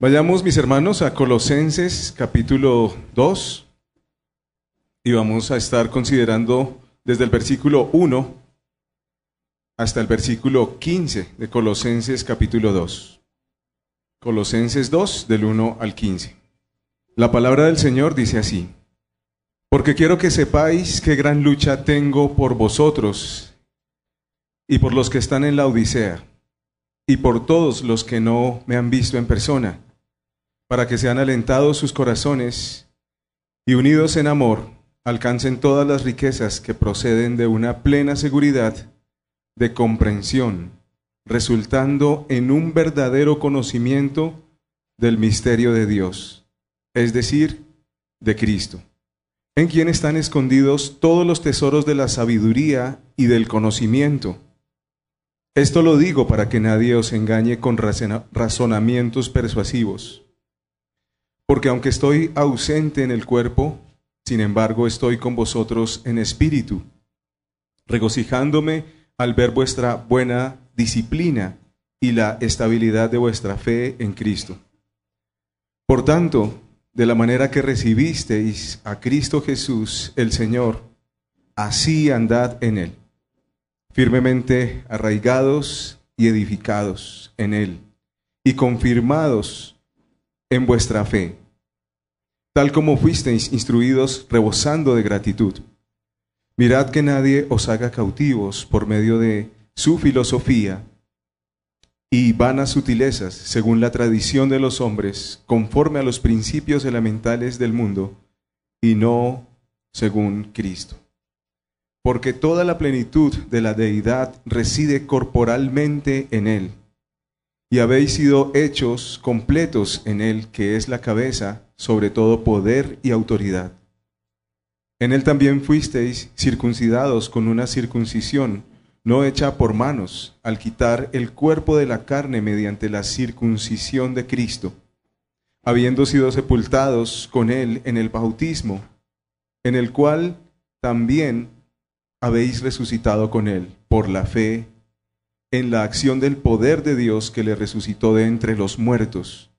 Vayamos, mis hermanos, a Colosenses capítulo 2 y vamos a estar considerando desde el versículo 1 hasta el versículo 15 de Colosenses capítulo 2. Colosenses 2 del 1 al 15. La palabra del Señor dice así, porque quiero que sepáis qué gran lucha tengo por vosotros y por los que están en la Odisea y por todos los que no me han visto en persona, para que sean alentados sus corazones y unidos en amor alcancen todas las riquezas que proceden de una plena seguridad de comprensión, resultando en un verdadero conocimiento del misterio de Dios, es decir, de Cristo, en quien están escondidos todos los tesoros de la sabiduría y del conocimiento. Esto lo digo para que nadie os engañe con razonamientos persuasivos. Porque aunque estoy ausente en el cuerpo, sin embargo estoy con vosotros en espíritu, regocijándome al ver vuestra buena disciplina y la estabilidad de vuestra fe en Cristo. Por tanto, de la manera que recibisteis a Cristo Jesús el Señor, así andad en él firmemente arraigados y edificados en Él y confirmados en vuestra fe, tal como fuisteis instruidos rebosando de gratitud. Mirad que nadie os haga cautivos por medio de su filosofía y vanas sutilezas, según la tradición de los hombres, conforme a los principios elementales del mundo, y no según Cristo porque toda la plenitud de la deidad reside corporalmente en Él, y habéis sido hechos completos en Él, que es la cabeza sobre todo poder y autoridad. En Él también fuisteis circuncidados con una circuncisión no hecha por manos, al quitar el cuerpo de la carne mediante la circuncisión de Cristo, habiendo sido sepultados con Él en el bautismo, en el cual también habéis resucitado con él por la fe en la acción del poder de Dios que le resucitó de entre los muertos.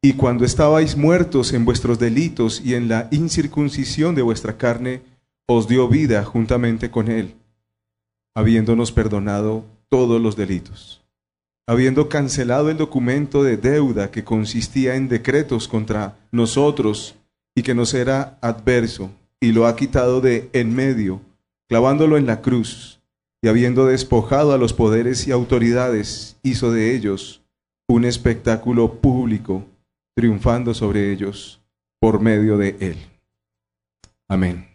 Y cuando estabais muertos en vuestros delitos y en la incircuncisión de vuestra carne, os dio vida juntamente con él, habiéndonos perdonado todos los delitos, habiendo cancelado el documento de deuda que consistía en decretos contra nosotros y que nos era adverso, y lo ha quitado de en medio clavándolo en la cruz, y habiendo despojado a los poderes y autoridades, hizo de ellos un espectáculo público, triunfando sobre ellos por medio de él. Amén.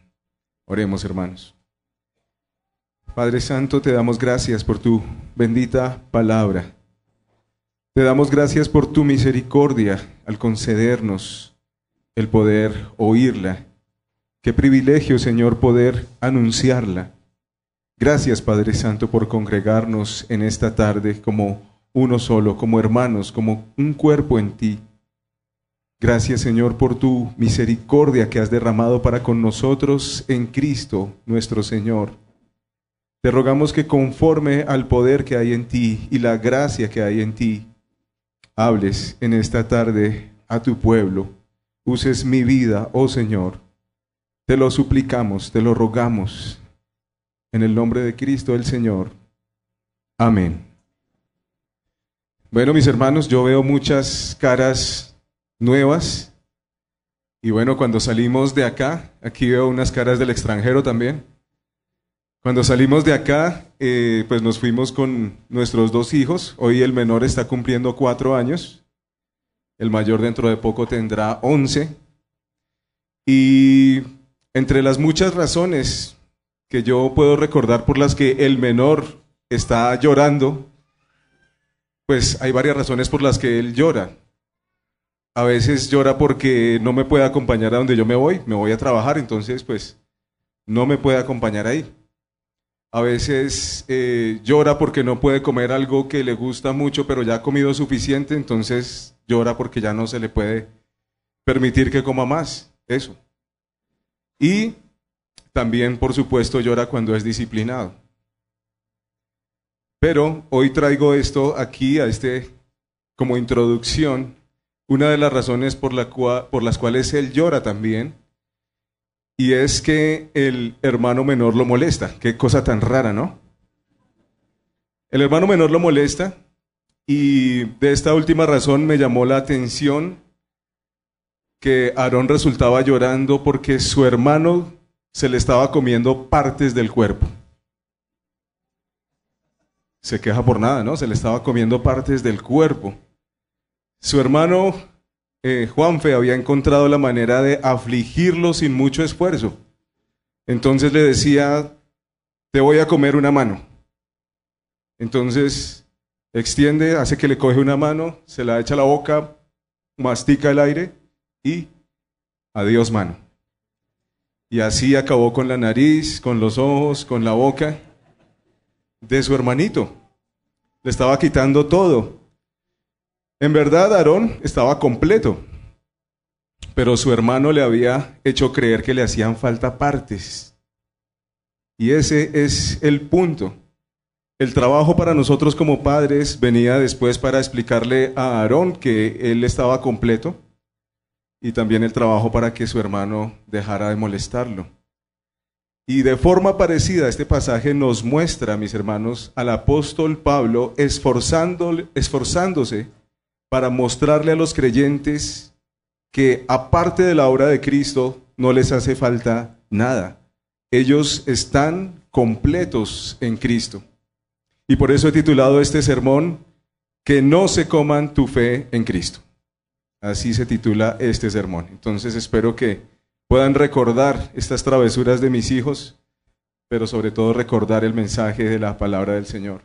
Oremos, hermanos. Padre Santo, te damos gracias por tu bendita palabra. Te damos gracias por tu misericordia al concedernos el poder oírla Qué privilegio, Señor, poder anunciarla. Gracias, Padre Santo, por congregarnos en esta tarde como uno solo, como hermanos, como un cuerpo en ti. Gracias, Señor, por tu misericordia que has derramado para con nosotros en Cristo, nuestro Señor. Te rogamos que conforme al poder que hay en ti y la gracia que hay en ti, hables en esta tarde a tu pueblo. Uses mi vida, oh Señor, te lo suplicamos, te lo rogamos, en el nombre de Cristo el Señor. Amén. Bueno, mis hermanos, yo veo muchas caras nuevas. Y bueno, cuando salimos de acá, aquí veo unas caras del extranjero también. Cuando salimos de acá, eh, pues nos fuimos con nuestros dos hijos. Hoy el menor está cumpliendo cuatro años. El mayor dentro de poco tendrá once. Y entre las muchas razones que yo puedo recordar por las que el menor está llorando, pues hay varias razones por las que él llora. A veces llora porque no me puede acompañar a donde yo me voy, me voy a trabajar, entonces pues no me puede acompañar ahí. A veces eh, llora porque no puede comer algo que le gusta mucho, pero ya ha comido suficiente, entonces llora porque ya no se le puede permitir que coma más. Eso. Y también, por supuesto, llora cuando es disciplinado. Pero hoy traigo esto aquí, a este, como introducción, una de las razones por, la por las cuales él llora también, y es que el hermano menor lo molesta. Qué cosa tan rara, ¿no? El hermano menor lo molesta y de esta última razón me llamó la atención que Aarón resultaba llorando porque su hermano se le estaba comiendo partes del cuerpo. Se queja por nada, ¿no? Se le estaba comiendo partes del cuerpo. Su hermano eh, Juanfe había encontrado la manera de afligirlo sin mucho esfuerzo. Entonces le decía, te voy a comer una mano. Entonces extiende, hace que le coge una mano, se la echa a la boca, mastica el aire y adiós mano. Y así acabó con la nariz, con los ojos, con la boca de su hermanito. Le estaba quitando todo. En verdad, Aarón estaba completo, pero su hermano le había hecho creer que le hacían falta partes. Y ese es el punto. El trabajo para nosotros como padres venía después para explicarle a Aarón que él estaba completo y también el trabajo para que su hermano dejara de molestarlo. Y de forma parecida este pasaje nos muestra, mis hermanos, al apóstol Pablo esforzándose para mostrarle a los creyentes que aparte de la obra de Cristo no les hace falta nada. Ellos están completos en Cristo. Y por eso he titulado este sermón, Que no se coman tu fe en Cristo. Así se titula este sermón. Entonces espero que puedan recordar estas travesuras de mis hijos, pero sobre todo recordar el mensaje de la palabra del Señor.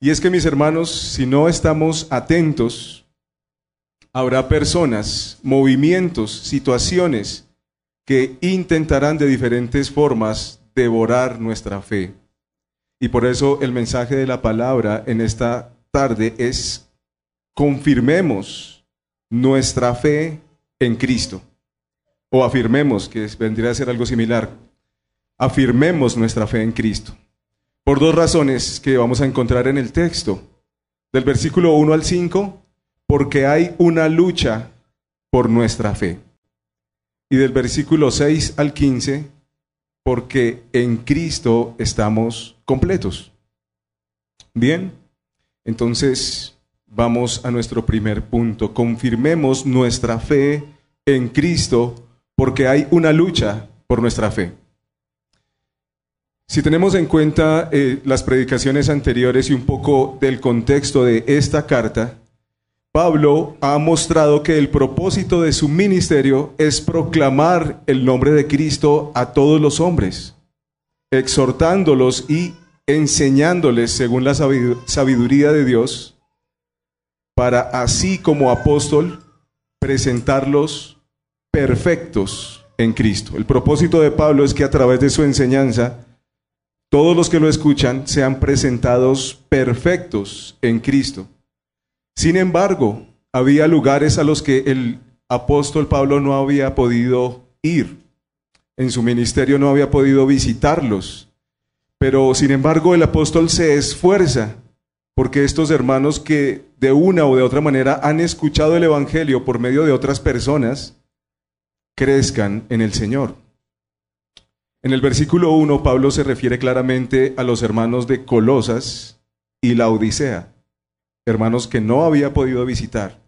Y es que mis hermanos, si no estamos atentos, habrá personas, movimientos, situaciones que intentarán de diferentes formas devorar nuestra fe. Y por eso el mensaje de la palabra en esta tarde es confirmemos nuestra fe en Cristo. O afirmemos, que vendría a ser algo similar, afirmemos nuestra fe en Cristo. Por dos razones que vamos a encontrar en el texto. Del versículo 1 al 5, porque hay una lucha por nuestra fe. Y del versículo 6 al 15, porque en Cristo estamos completos. Bien, entonces vamos a nuestro primer punto. Confirmemos nuestra fe en Cristo porque hay una lucha por nuestra fe. Si tenemos en cuenta eh, las predicaciones anteriores y un poco del contexto de esta carta, Pablo ha mostrado que el propósito de su ministerio es proclamar el nombre de Cristo a todos los hombres, exhortándolos y enseñándoles según la sabiduría de Dios, para así como apóstol presentarlos perfectos en Cristo. El propósito de Pablo es que a través de su enseñanza, todos los que lo escuchan sean presentados perfectos en Cristo. Sin embargo, había lugares a los que el apóstol Pablo no había podido ir. En su ministerio no había podido visitarlos. Pero sin embargo el apóstol se esfuerza porque estos hermanos que de una o de otra manera han escuchado el Evangelio por medio de otras personas, crezcan en el Señor. En el versículo 1 Pablo se refiere claramente a los hermanos de Colosas y la Odisea hermanos que no había podido visitar.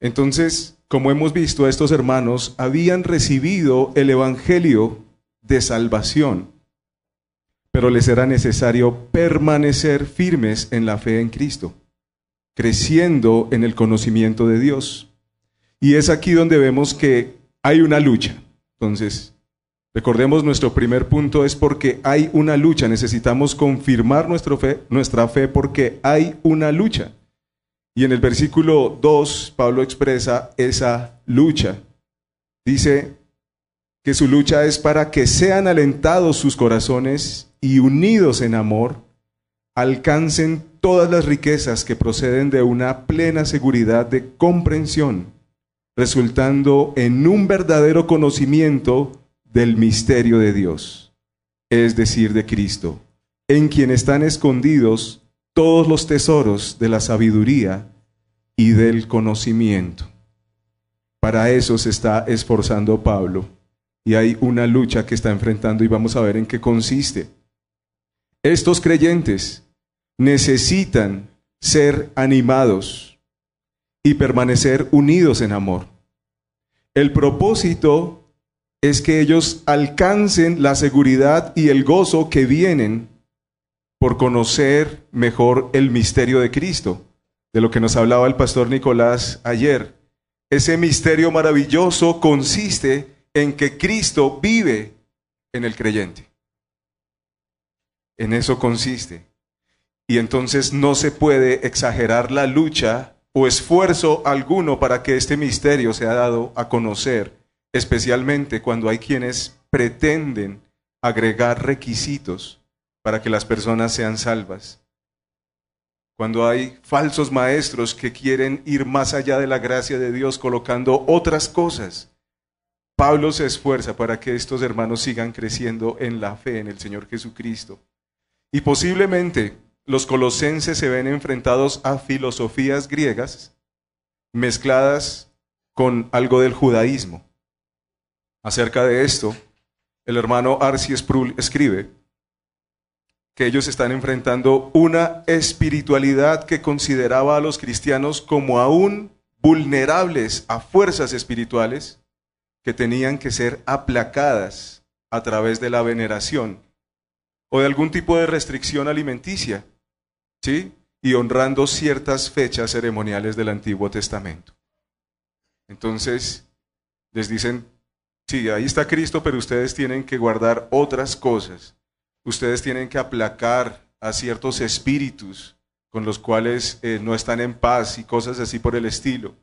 Entonces, como hemos visto, estos hermanos habían recibido el Evangelio de salvación, pero les era necesario permanecer firmes en la fe en Cristo, creciendo en el conocimiento de Dios. Y es aquí donde vemos que hay una lucha. Entonces, Recordemos, nuestro primer punto es porque hay una lucha. Necesitamos confirmar nuestra fe, nuestra fe porque hay una lucha. Y en el versículo 2, Pablo expresa esa lucha. Dice que su lucha es para que sean alentados sus corazones y unidos en amor, alcancen todas las riquezas que proceden de una plena seguridad de comprensión, resultando en un verdadero conocimiento del misterio de Dios, es decir, de Cristo, en quien están escondidos todos los tesoros de la sabiduría y del conocimiento. Para eso se está esforzando Pablo y hay una lucha que está enfrentando y vamos a ver en qué consiste. Estos creyentes necesitan ser animados y permanecer unidos en amor. El propósito es que ellos alcancen la seguridad y el gozo que vienen por conocer mejor el misterio de Cristo, de lo que nos hablaba el pastor Nicolás ayer. Ese misterio maravilloso consiste en que Cristo vive en el creyente. En eso consiste. Y entonces no se puede exagerar la lucha o esfuerzo alguno para que este misterio sea dado a conocer, especialmente cuando hay quienes pretenden agregar requisitos para que las personas sean salvas. Cuando hay falsos maestros que quieren ir más allá de la gracia de Dios colocando otras cosas. Pablo se esfuerza para que estos hermanos sigan creciendo en la fe en el Señor Jesucristo. Y posiblemente los colosenses se ven enfrentados a filosofías griegas mezcladas con algo del judaísmo. Acerca de esto, el hermano Arci Sproul escribe que ellos están enfrentando una espiritualidad que consideraba a los cristianos como aún vulnerables a fuerzas espirituales que tenían que ser aplacadas a través de la veneración o de algún tipo de restricción alimenticia ¿sí? Y honrando ciertas fechas ceremoniales del Antiguo Testamento. Entonces, les dicen, sí, ahí está Cristo, pero ustedes tienen que guardar otras cosas. Ustedes tienen que aplacar a ciertos espíritus con los cuales eh, no están en paz y cosas así por el estilo.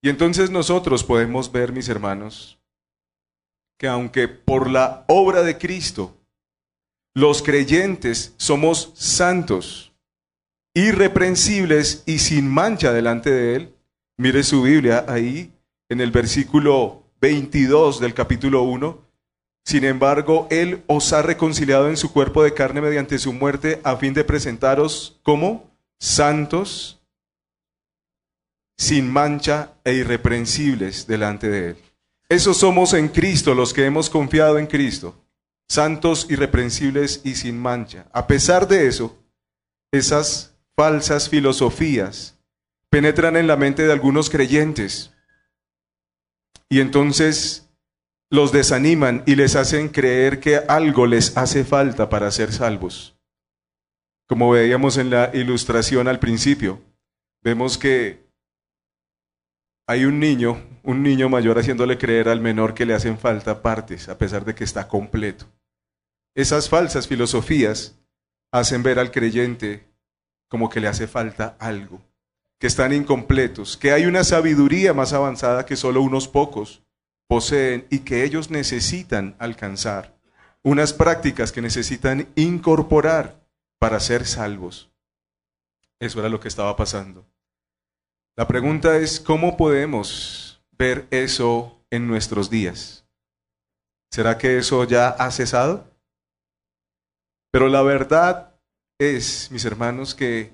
Y entonces nosotros podemos ver, mis hermanos, que aunque por la obra de Cristo los creyentes somos santos, irreprensibles y sin mancha delante de Él. Mire su Biblia ahí en el versículo 22 del capítulo 1. Sin embargo, Él os ha reconciliado en su cuerpo de carne mediante su muerte a fin de presentaros como santos, sin mancha e irreprensibles delante de Él. Esos somos en Cristo los que hemos confiado en Cristo santos, irreprensibles y sin mancha. A pesar de eso, esas falsas filosofías penetran en la mente de algunos creyentes y entonces los desaniman y les hacen creer que algo les hace falta para ser salvos. Como veíamos en la ilustración al principio, vemos que hay un niño, un niño mayor haciéndole creer al menor que le hacen falta partes, a pesar de que está completo. Esas falsas filosofías hacen ver al creyente como que le hace falta algo, que están incompletos, que hay una sabiduría más avanzada que solo unos pocos poseen y que ellos necesitan alcanzar, unas prácticas que necesitan incorporar para ser salvos. Eso era lo que estaba pasando. La pregunta es, ¿cómo podemos ver eso en nuestros días? ¿Será que eso ya ha cesado? Pero la verdad es, mis hermanos, que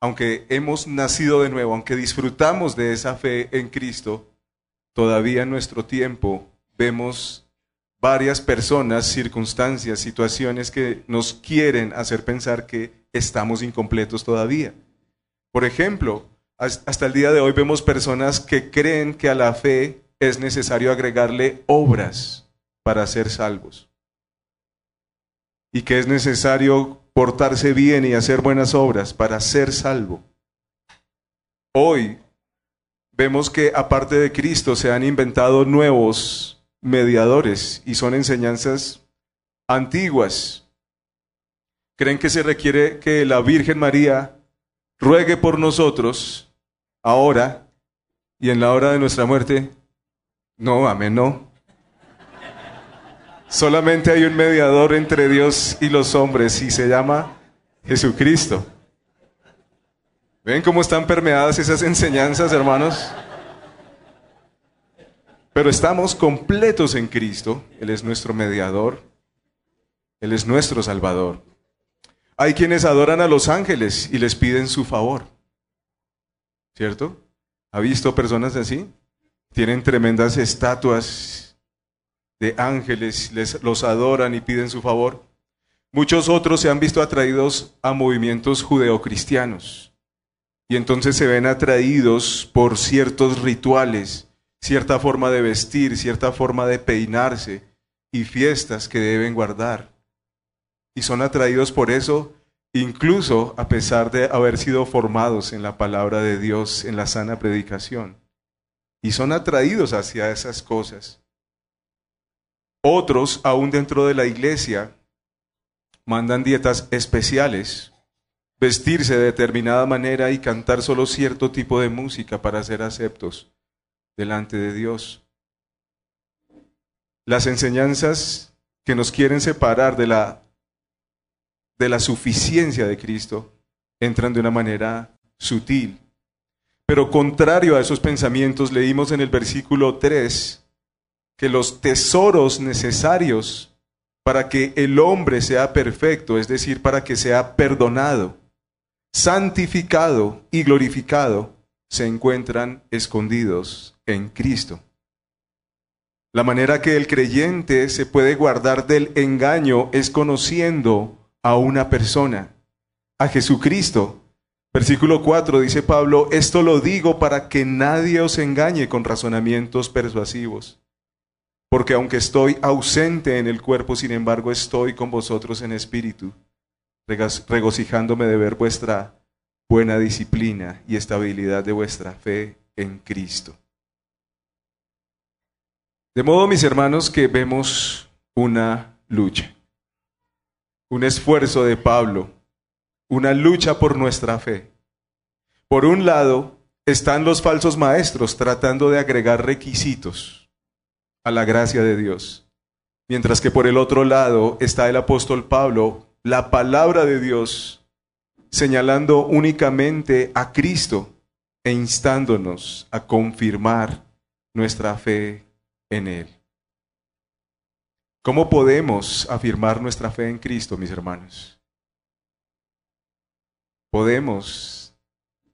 aunque hemos nacido de nuevo, aunque disfrutamos de esa fe en Cristo, todavía en nuestro tiempo vemos varias personas, circunstancias, situaciones que nos quieren hacer pensar que estamos incompletos todavía. Por ejemplo, hasta el día de hoy vemos personas que creen que a la fe es necesario agregarle obras para ser salvos y que es necesario portarse bien y hacer buenas obras para ser salvo. Hoy vemos que aparte de Cristo se han inventado nuevos mediadores y son enseñanzas antiguas. Creen que se requiere que la Virgen María ruegue por nosotros ahora y en la hora de nuestra muerte. No, amén, no. Solamente hay un mediador entre Dios y los hombres y se llama Jesucristo. ¿Ven cómo están permeadas esas enseñanzas, hermanos? Pero estamos completos en Cristo. Él es nuestro mediador. Él es nuestro Salvador. Hay quienes adoran a los ángeles y les piden su favor. ¿cierto? ¿Ha visto personas así? Tienen tremendas estatuas de ángeles, les, los adoran y piden su favor. Muchos otros se han visto atraídos a movimientos judeocristianos y entonces se ven atraídos por ciertos rituales, cierta forma de vestir, cierta forma de peinarse y fiestas que deben guardar. Y son atraídos por eso incluso a pesar de haber sido formados en la palabra de Dios, en la sana predicación. Y son atraídos hacia esas cosas. Otros, aún dentro de la iglesia, mandan dietas especiales, vestirse de determinada manera y cantar solo cierto tipo de música para ser aceptos delante de Dios. Las enseñanzas que nos quieren separar de la de la suficiencia de Cristo entran de una manera sutil. Pero contrario a esos pensamientos, leímos en el versículo 3 que los tesoros necesarios para que el hombre sea perfecto, es decir, para que sea perdonado, santificado y glorificado, se encuentran escondidos en Cristo. La manera que el creyente se puede guardar del engaño es conociendo a una persona, a Jesucristo. Versículo 4 dice Pablo, esto lo digo para que nadie os engañe con razonamientos persuasivos. Porque aunque estoy ausente en el cuerpo, sin embargo estoy con vosotros en espíritu, regocijándome de ver vuestra buena disciplina y estabilidad de vuestra fe en Cristo. De modo, mis hermanos, que vemos una lucha un esfuerzo de Pablo, una lucha por nuestra fe. Por un lado, están los falsos maestros tratando de agregar requisitos a la gracia de Dios, mientras que por el otro lado está el apóstol Pablo, la palabra de Dios, señalando únicamente a Cristo e instándonos a confirmar nuestra fe en Él. ¿Cómo podemos afirmar nuestra fe en Cristo, mis hermanos? Podemos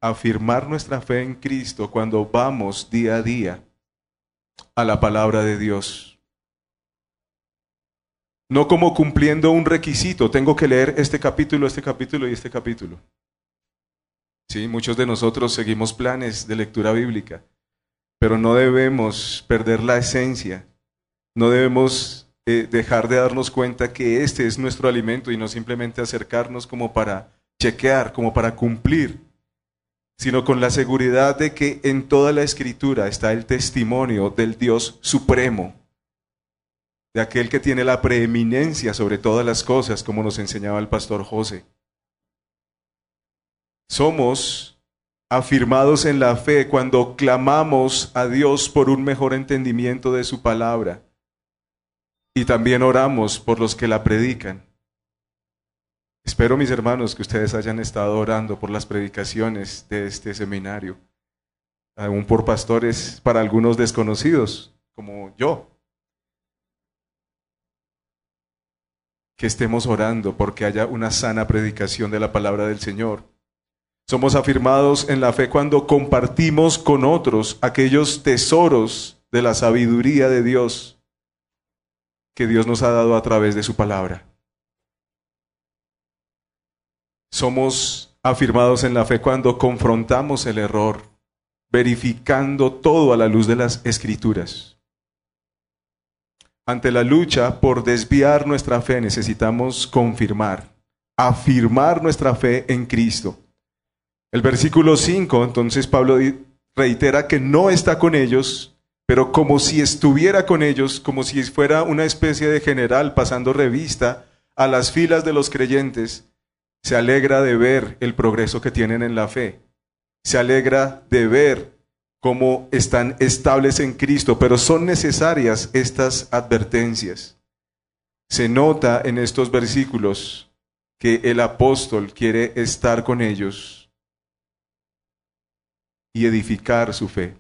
afirmar nuestra fe en Cristo cuando vamos día a día a la palabra de Dios. No como cumpliendo un requisito, tengo que leer este capítulo, este capítulo y este capítulo. Sí, muchos de nosotros seguimos planes de lectura bíblica, pero no debemos perder la esencia, no debemos eh, dejar de darnos cuenta que este es nuestro alimento y no simplemente acercarnos como para chequear, como para cumplir, sino con la seguridad de que en toda la escritura está el testimonio del Dios supremo, de aquel que tiene la preeminencia sobre todas las cosas, como nos enseñaba el pastor José. Somos afirmados en la fe cuando clamamos a Dios por un mejor entendimiento de su palabra y también oramos por los que la predican. Espero, mis hermanos, que ustedes hayan estado orando por las predicaciones de este seminario, aún por pastores para algunos desconocidos, como yo. Que estemos orando porque haya una sana predicación de la palabra del Señor. Somos afirmados en la fe cuando compartimos con otros aquellos tesoros de la sabiduría de Dios que Dios nos ha dado a través de su palabra. Somos afirmados en la fe cuando confrontamos el error, verificando todo a la luz de las escrituras. Ante la lucha por desviar nuestra fe necesitamos confirmar, afirmar nuestra fe en Cristo. El versículo 5, entonces Pablo reitera que no está con ellos pero como si estuviera con ellos, como si fuera una especie de general pasando revista a las filas de los creyentes, se alegra de ver el progreso que tienen en la fe, se alegra de ver cómo están estables en Cristo, pero son necesarias estas advertencias. Se nota en estos versículos que el apóstol quiere estar con ellos y edificar su fe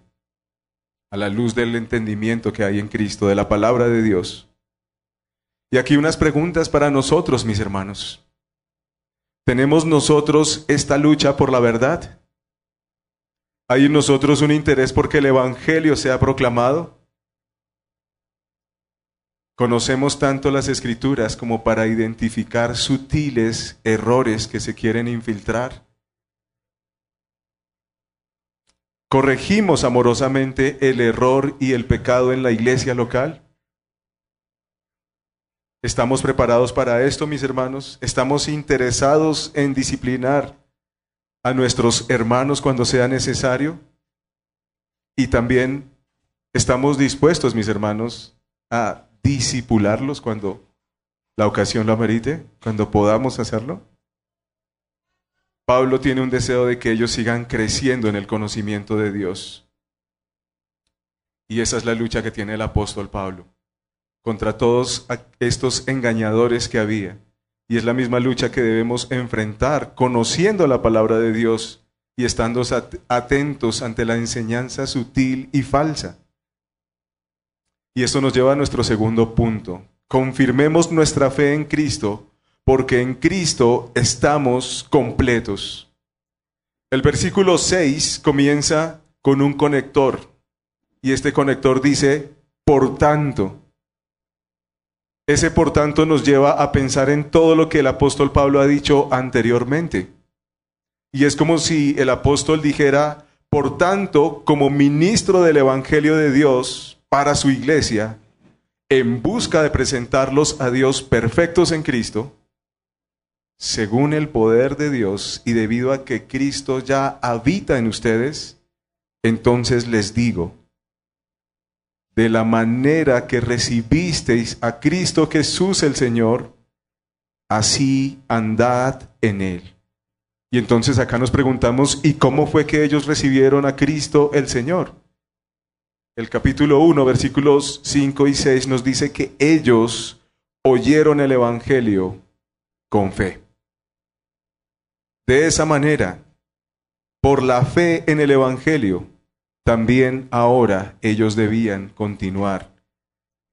a la luz del entendimiento que hay en Cristo, de la palabra de Dios. Y aquí unas preguntas para nosotros, mis hermanos. ¿Tenemos nosotros esta lucha por la verdad? ¿Hay en nosotros un interés porque el Evangelio sea proclamado? Conocemos tanto las escrituras como para identificar sutiles errores que se quieren infiltrar. ¿Corregimos amorosamente el error y el pecado en la iglesia local? ¿Estamos preparados para esto, mis hermanos? ¿Estamos interesados en disciplinar a nuestros hermanos cuando sea necesario? Y también estamos dispuestos, mis hermanos, a disipularlos cuando la ocasión lo amerite, cuando podamos hacerlo? Pablo tiene un deseo de que ellos sigan creciendo en el conocimiento de Dios. Y esa es la lucha que tiene el apóstol Pablo contra todos estos engañadores que había. Y es la misma lucha que debemos enfrentar conociendo la palabra de Dios y estando atentos ante la enseñanza sutil y falsa. Y esto nos lleva a nuestro segundo punto. Confirmemos nuestra fe en Cristo, porque en Cristo estamos completos. El versículo 6 comienza con un conector, y este conector dice, por tanto. Ese por tanto nos lleva a pensar en todo lo que el apóstol Pablo ha dicho anteriormente. Y es como si el apóstol dijera, por tanto, como ministro del Evangelio de Dios, para su iglesia en busca de presentarlos a Dios perfectos en Cristo, según el poder de Dios y debido a que Cristo ya habita en ustedes, entonces les digo, de la manera que recibisteis a Cristo Jesús el Señor, así andad en Él. Y entonces acá nos preguntamos, ¿y cómo fue que ellos recibieron a Cristo el Señor? el capítulo 1, versículos 5 y 6 nos dice que ellos oyeron el Evangelio con fe. De esa manera, por la fe en el Evangelio, también ahora ellos debían continuar.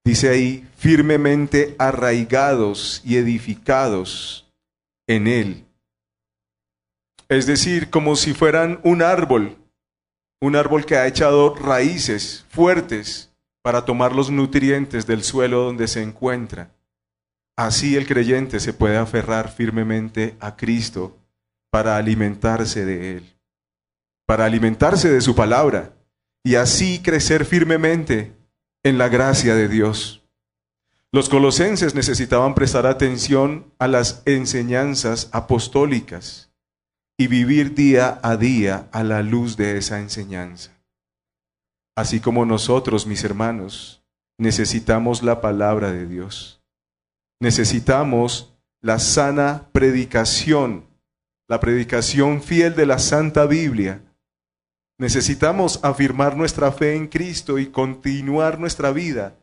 Dice ahí, firmemente arraigados y edificados en Él. Es decir, como si fueran un árbol un árbol que ha echado raíces fuertes para tomar los nutrientes del suelo donde se encuentra. Así el creyente se puede aferrar firmemente a Cristo para alimentarse de Él, para alimentarse de su palabra y así crecer firmemente en la gracia de Dios. Los colosenses necesitaban prestar atención a las enseñanzas apostólicas y vivir día a día a la luz de esa enseñanza. Así como nosotros, mis hermanos, necesitamos la palabra de Dios. Necesitamos la sana predicación, la predicación fiel de la Santa Biblia. Necesitamos afirmar nuestra fe en Cristo y continuar nuestra vida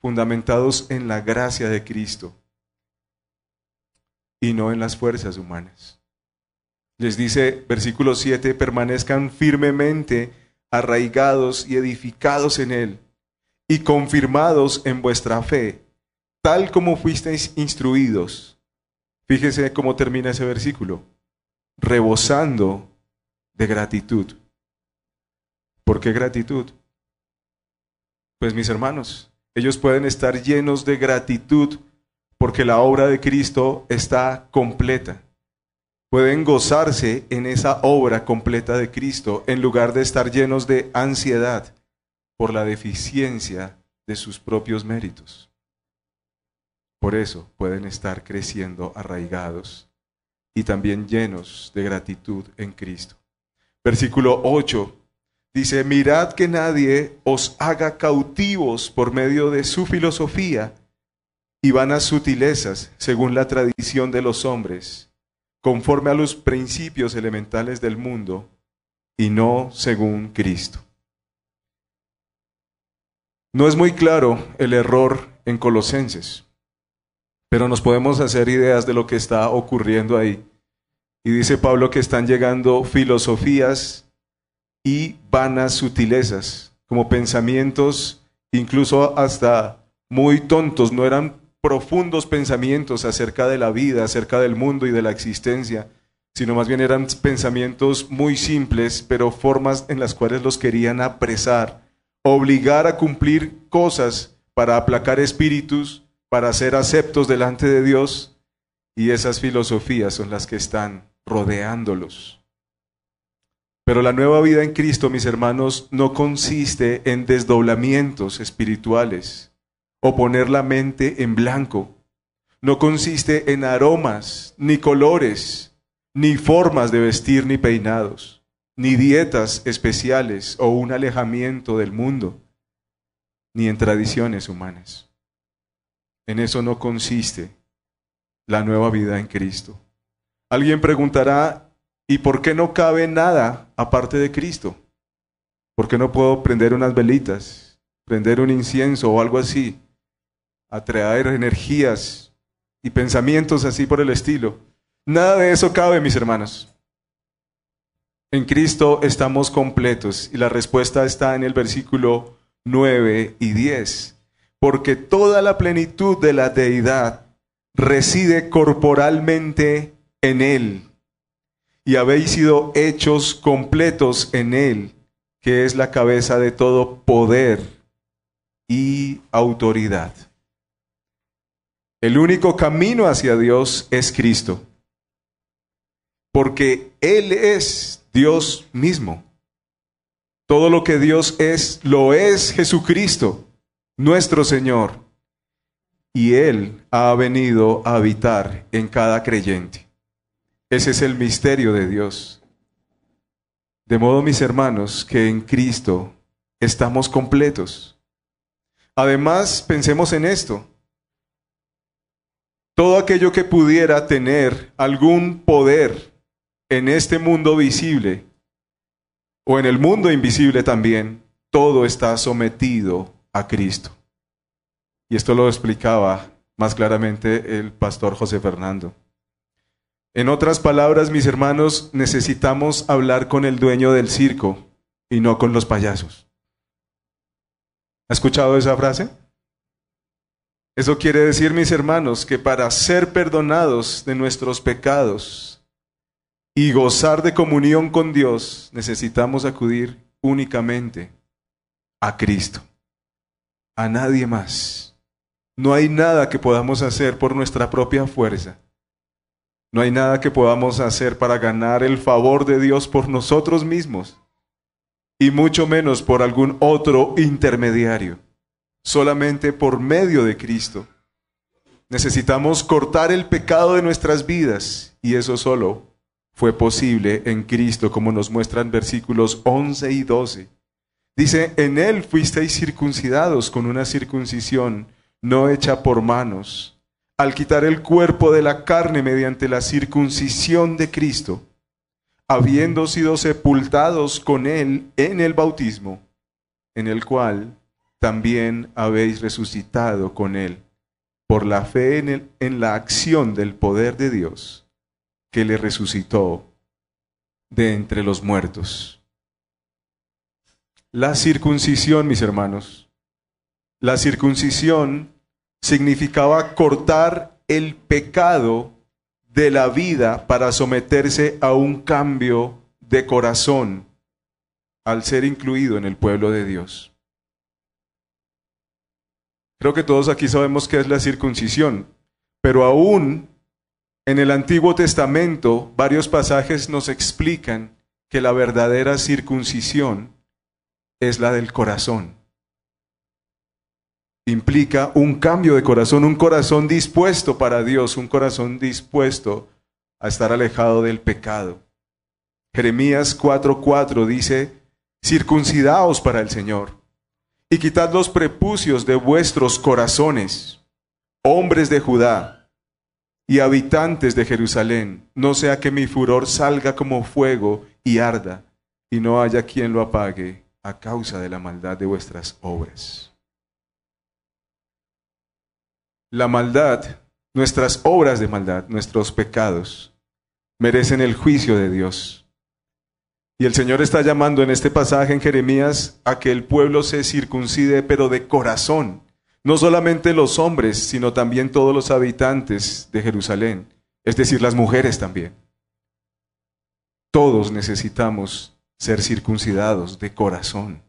fundamentados en la gracia de Cristo y no en las fuerzas humanas. Les dice, versículo 7, permanezcan firmemente arraigados y edificados en Él y confirmados en vuestra fe, tal como fuisteis instruidos. Fíjese cómo termina ese versículo, rebosando de gratitud. ¿Por qué gratitud? Pues mis hermanos, ellos pueden estar llenos de gratitud porque la obra de Cristo está completa pueden gozarse en esa obra completa de Cristo en lugar de estar llenos de ansiedad por la deficiencia de sus propios méritos. Por eso pueden estar creciendo arraigados y también llenos de gratitud en Cristo. Versículo 8 dice, mirad que nadie os haga cautivos por medio de su filosofía y vanas sutilezas según la tradición de los hombres conforme a los principios elementales del mundo y no según Cristo. No es muy claro el error en Colosenses, pero nos podemos hacer ideas de lo que está ocurriendo ahí. Y dice Pablo que están llegando filosofías y vanas sutilezas, como pensamientos incluso hasta muy tontos, no eran profundos pensamientos acerca de la vida, acerca del mundo y de la existencia, sino más bien eran pensamientos muy simples, pero formas en las cuales los querían apresar, obligar a cumplir cosas para aplacar espíritus, para ser aceptos delante de Dios, y esas filosofías son las que están rodeándolos. Pero la nueva vida en Cristo, mis hermanos, no consiste en desdoblamientos espirituales o poner la mente en blanco. No consiste en aromas, ni colores, ni formas de vestir, ni peinados, ni dietas especiales o un alejamiento del mundo, ni en tradiciones humanas. En eso no consiste la nueva vida en Cristo. Alguien preguntará, ¿y por qué no cabe nada aparte de Cristo? ¿Por qué no puedo prender unas velitas, prender un incienso o algo así? Atraer energías y pensamientos así por el estilo. Nada de eso cabe, mis hermanos. En Cristo estamos completos y la respuesta está en el versículo 9 y 10. Porque toda la plenitud de la deidad reside corporalmente en Él y habéis sido hechos completos en Él, que es la cabeza de todo poder y autoridad. El único camino hacia Dios es Cristo, porque Él es Dios mismo. Todo lo que Dios es, lo es Jesucristo, nuestro Señor. Y Él ha venido a habitar en cada creyente. Ese es el misterio de Dios. De modo, mis hermanos, que en Cristo estamos completos. Además, pensemos en esto. Todo aquello que pudiera tener algún poder en este mundo visible o en el mundo invisible también, todo está sometido a Cristo. Y esto lo explicaba más claramente el pastor José Fernando. En otras palabras, mis hermanos, necesitamos hablar con el dueño del circo y no con los payasos. ¿Ha escuchado esa frase? Eso quiere decir, mis hermanos, que para ser perdonados de nuestros pecados y gozar de comunión con Dios, necesitamos acudir únicamente a Cristo, a nadie más. No hay nada que podamos hacer por nuestra propia fuerza no hay nada que podamos hacer para ganar el favor de Dios por nosotros mismos, y mucho menos por algún otro intermediario, solamente por medio de Cristo. Necesitamos cortar el pecado de nuestras vidas, y eso solo fue posible en Cristo, como nos muestran versículos 11 y 12. Dice, en Él fuisteis circuncidados con una circuncisión no hecha por manos al quitar el cuerpo de la carne mediante la circuncisión de Cristo, habiendo sido sepultados con Él en el bautismo, en el cual también habéis resucitado con Él por la fe en, en la acción del poder de Dios que le resucitó de entre los muertos. La circuncisión, mis hermanos, la circuncisión significaba cortar el pecado de la vida para someterse a un cambio de corazón al ser incluido en el pueblo de Dios. Creo que todos aquí sabemos qué es la circuncisión, pero aún en el Antiguo Testamento varios pasajes nos explican que la verdadera circuncisión es la del corazón implica un cambio de corazón, un corazón dispuesto para Dios, un corazón dispuesto a estar alejado del pecado. Jeremías 4:4 dice, circuncidaos para el Señor y quitad los prepucios de vuestros corazones, hombres de Judá y habitantes de Jerusalén, no sea que mi furor salga como fuego y arda, y no haya quien lo apague a causa de la maldad de vuestras obras. La maldad, nuestras obras de maldad, nuestros pecados, merecen el juicio de Dios. Y el Señor está llamando en este pasaje en Jeremías a que el pueblo se circuncide, pero de corazón. No solamente los hombres, sino también todos los habitantes de Jerusalén, es decir, las mujeres también. todos necesitamos ser circuncidados de corazón.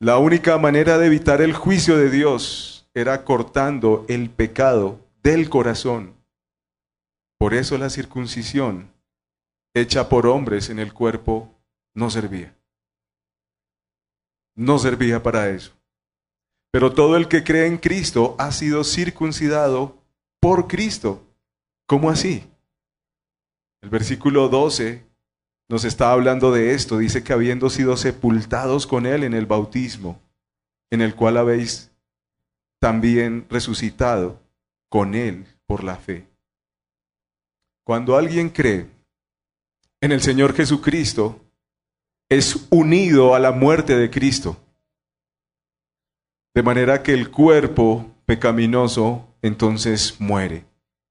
La única manera de evitar el juicio de Dios era cortando el pecado del corazón. Por eso la circuncisión hecha por hombres en el cuerpo no servía. No servía para eso. Pero todo el que cree en Cristo ha sido circuncidado por Cristo. ¿Cómo así? El versículo 12 nos está hablando de esto. Dice que habiendo sido sepultados con Él en el bautismo, en el cual habéis también resucitado con Él por la fe. Cuando alguien cree en el Señor Jesucristo, es unido a la muerte de Cristo. De manera que el cuerpo pecaminoso entonces muere.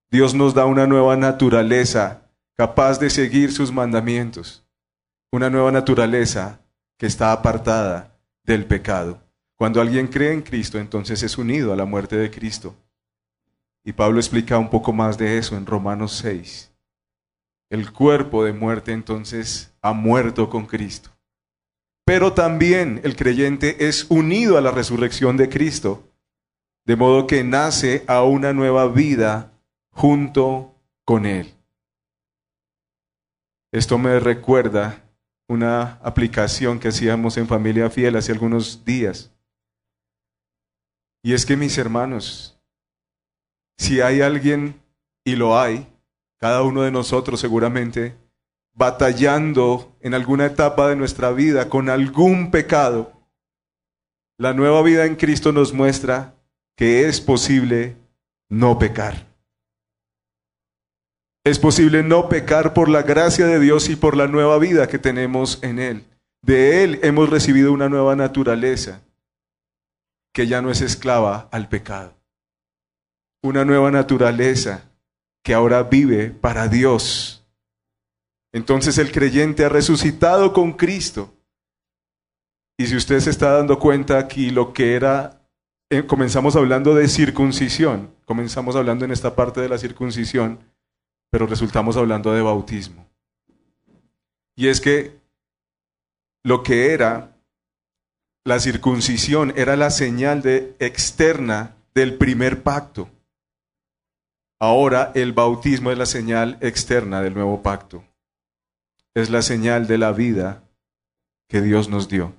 Dios nos da una nueva naturaleza capaz de seguir sus mandamientos, una nueva naturaleza que está apartada del pecado. Cuando alguien cree en Cristo, entonces es unido a la muerte de Cristo. Y Pablo explica un poco más de eso en Romanos 6. El cuerpo de muerte entonces ha muerto con Cristo. Pero también el creyente es unido a la resurrección de Cristo, de modo que nace a una nueva vida junto con Él. Esto me recuerda una aplicación que hacíamos en Familia Fiel hace algunos días. Y es que mis hermanos, si hay alguien, y lo hay, cada uno de nosotros seguramente, batallando en alguna etapa de nuestra vida con algún pecado, la nueva vida en Cristo nos muestra que es posible no pecar. Es posible no pecar por la gracia de Dios y por la nueva vida que tenemos en Él. De Él hemos recibido una nueva naturaleza que ya no es esclava al pecado. Una nueva naturaleza que ahora vive para Dios. Entonces el creyente ha resucitado con Cristo. Y si usted se está dando cuenta aquí lo que era, eh, comenzamos hablando de circuncisión, comenzamos hablando en esta parte de la circuncisión, pero resultamos hablando de bautismo. Y es que lo que era la circuncisión era la señal de, externa del primer pacto. Ahora el bautismo es la señal externa del nuevo pacto. Es la señal de la vida que Dios nos dio.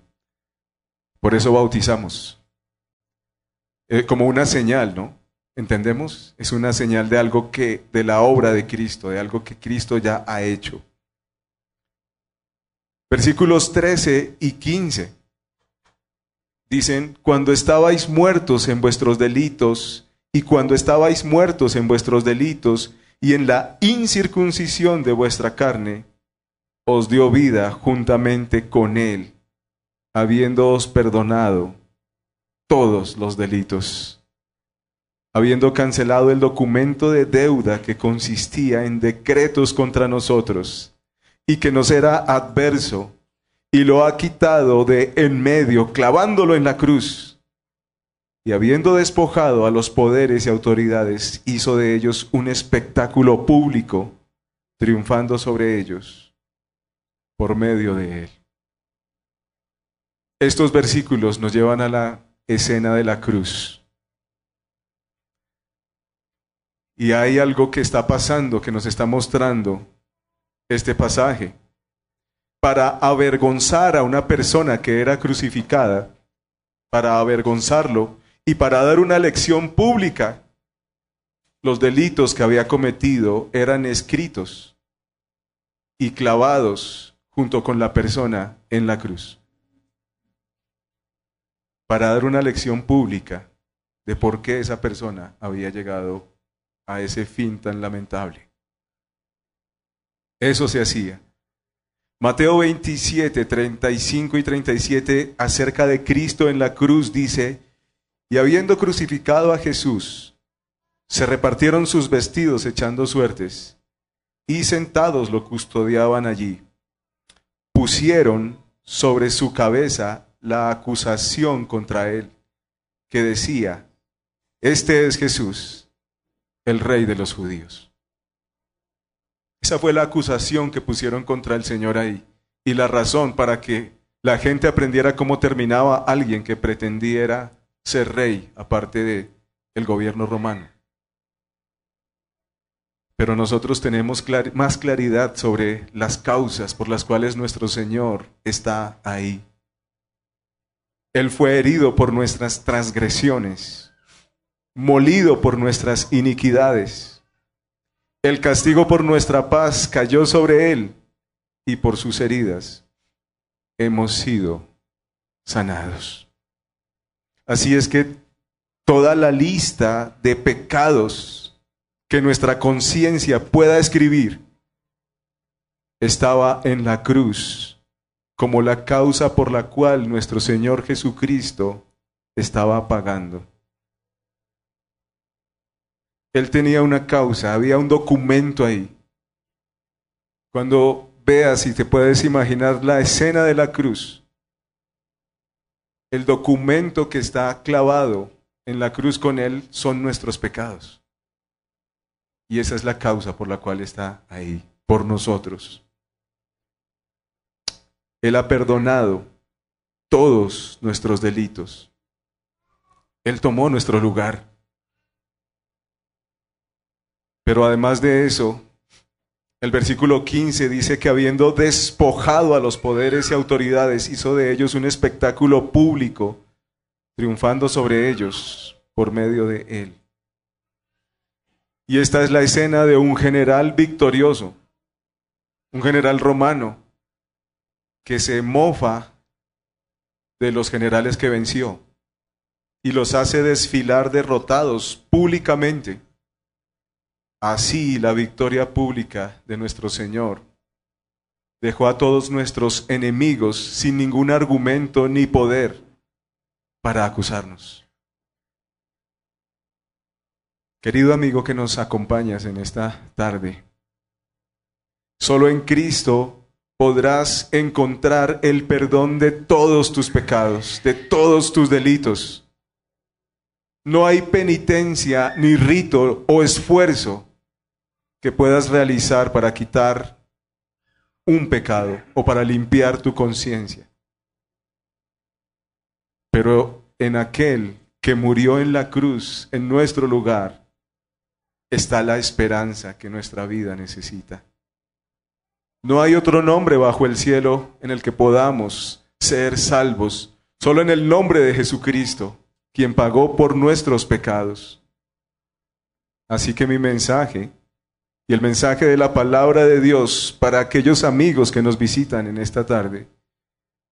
Por eso bautizamos. Eh, como una señal, ¿no? ¿Entendemos? Es una señal de algo que, de la obra de Cristo, de algo que Cristo ya ha hecho. Versículos 13 y 15 dicen, cuando estabais muertos en vuestros delitos, y cuando estabais muertos en vuestros delitos, y en la incircuncisión de vuestra carne, os dio vida juntamente con él, habiéndoos perdonado todos los delitos habiendo cancelado el documento de deuda que consistía en decretos contra nosotros y que nos era adverso, y lo ha quitado de en medio, clavándolo en la cruz. Y habiendo despojado a los poderes y autoridades, hizo de ellos un espectáculo público, triunfando sobre ellos por medio de él. Estos versículos nos llevan a la escena de la cruz Y hay algo que está pasando, que nos está mostrando este pasaje. Para avergonzar a una persona que era crucificada, para avergonzarlo y para dar una lección pública, los delitos que había cometido eran escritos y clavados junto con la persona en la cruz. Para dar una lección pública de por qué esa persona había llegado a ese fin tan lamentable. Eso se hacía. Mateo 27, 35 y 37 acerca de Cristo en la cruz dice, y habiendo crucificado a Jesús, se repartieron sus vestidos echando suertes, y sentados lo custodiaban allí. Pusieron sobre su cabeza la acusación contra él, que decía, Este es Jesús, el rey de los judíos. Esa fue la acusación que pusieron contra el Señor ahí. Y la razón para que la gente aprendiera cómo terminaba alguien que pretendiera ser rey, aparte de el gobierno romano. Pero nosotros tenemos más claridad sobre las causas por las cuales nuestro Señor está ahí. Él fue herido por nuestras transgresiones, molido por nuestras iniquidades. El castigo por nuestra paz cayó sobre Él y por sus heridas hemos sido sanados. Así es que toda la lista de pecados que nuestra conciencia pueda escribir estaba en la cruz como la causa por la cual nuestro Señor Jesucristo estaba pagando. Él tenía una causa, había un documento ahí. Cuando veas y te puedes imaginar la escena de la cruz, el documento que está clavado en la cruz con Él son nuestros pecados. Y esa es la causa por la cual está ahí, por nosotros. Él ha perdonado todos nuestros delitos. Él tomó nuestro lugar. Pero además de eso, el versículo 15 dice que habiendo despojado a los poderes y autoridades, hizo de ellos un espectáculo público, triunfando sobre ellos por medio de él. Y esta es la escena de un general victorioso, un general romano, que se mofa de los generales que venció y los hace desfilar derrotados públicamente. Así la victoria pública de nuestro Señor dejó a todos nuestros enemigos sin ningún argumento ni poder para acusarnos. Querido amigo que nos acompañas en esta tarde, solo en Cristo podrás encontrar el perdón de todos tus pecados, de todos tus delitos. No hay penitencia, ni rito o esfuerzo que puedas realizar para quitar un pecado o para limpiar tu conciencia. Pero en aquel que murió en la cruz, en nuestro lugar, está la esperanza que nuestra vida necesita. No hay otro nombre bajo el cielo en el que podamos ser salvos, solo en el nombre de Jesucristo, quien pagó por nuestros pecados. Así que mi mensaje y el mensaje de la palabra de Dios para aquellos amigos que nos visitan en esta tarde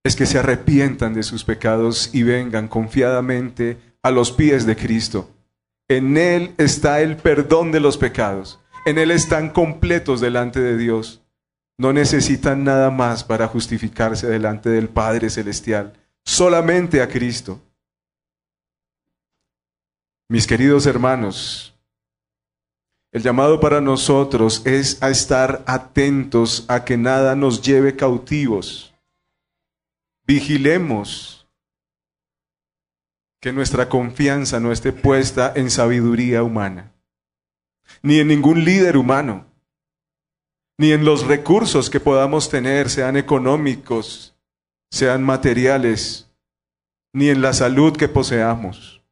es que se arrepientan de sus pecados y vengan confiadamente a los pies de Cristo. En Él está el perdón de los pecados. En Él están completos delante de Dios no necesitan nada más para justificarse delante del Padre Celestial, solamente a Cristo. Mis queridos hermanos, el llamado para nosotros es a estar atentos a que nada nos lleve cautivos. Vigilemos que nuestra confianza no esté puesta en sabiduría humana, ni en ningún líder humano ni en los recursos que podamos tener, sean económicos, sean materiales, ni en la salud que poseamos.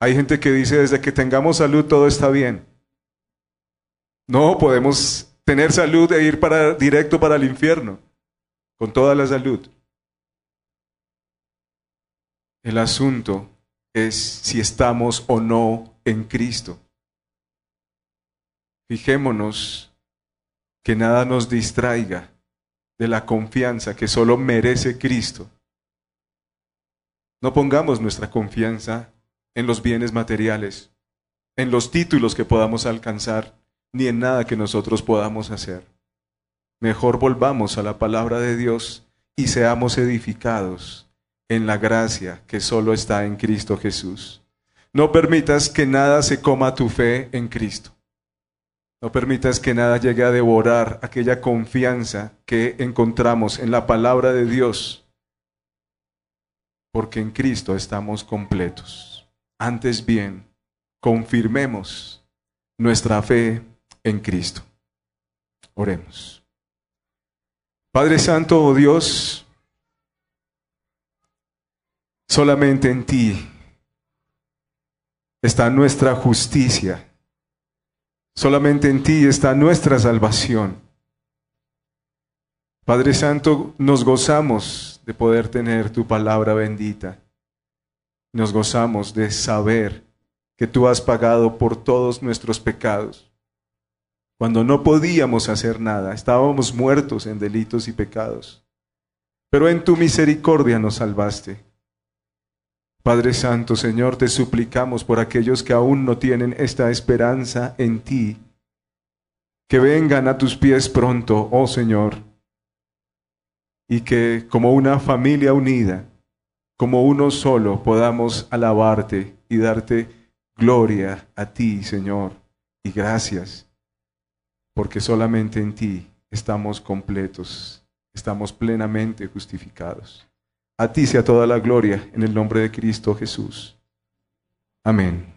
Hay gente que dice, desde que tengamos salud todo está bien. No, podemos tener salud e ir para, directo para el infierno, con toda la salud. El asunto es si estamos o no en Cristo. Fijémonos que nada nos distraiga de la confianza que solo merece Cristo. No pongamos nuestra confianza en los bienes materiales, en los títulos que podamos alcanzar, ni en nada que nosotros podamos hacer. Mejor volvamos a la palabra de Dios y seamos edificados en la gracia que solo está en Cristo Jesús. No permitas que nada se coma tu fe en Cristo. No permitas que nada llegue a devorar aquella confianza que encontramos en la palabra de Dios, porque en Cristo estamos completos. Antes bien, confirmemos nuestra fe en Cristo. Oremos. Padre Santo, oh Dios, solamente en ti está nuestra justicia. Solamente en ti está nuestra salvación. Padre Santo, nos gozamos de poder tener tu palabra bendita. Nos gozamos de saber que tú has pagado por todos nuestros pecados. Cuando no podíamos hacer nada, estábamos muertos en delitos y pecados. Pero en tu misericordia nos salvaste. Padre Santo, Señor, te suplicamos por aquellos que aún no tienen esta esperanza en ti, que vengan a tus pies pronto, oh Señor, y que como una familia unida, como uno solo, podamos alabarte y darte gloria a ti, Señor, y gracias, porque solamente en ti estamos completos, estamos plenamente justificados. A ti sea toda la gloria en el nombre de Cristo Jesús. Amén.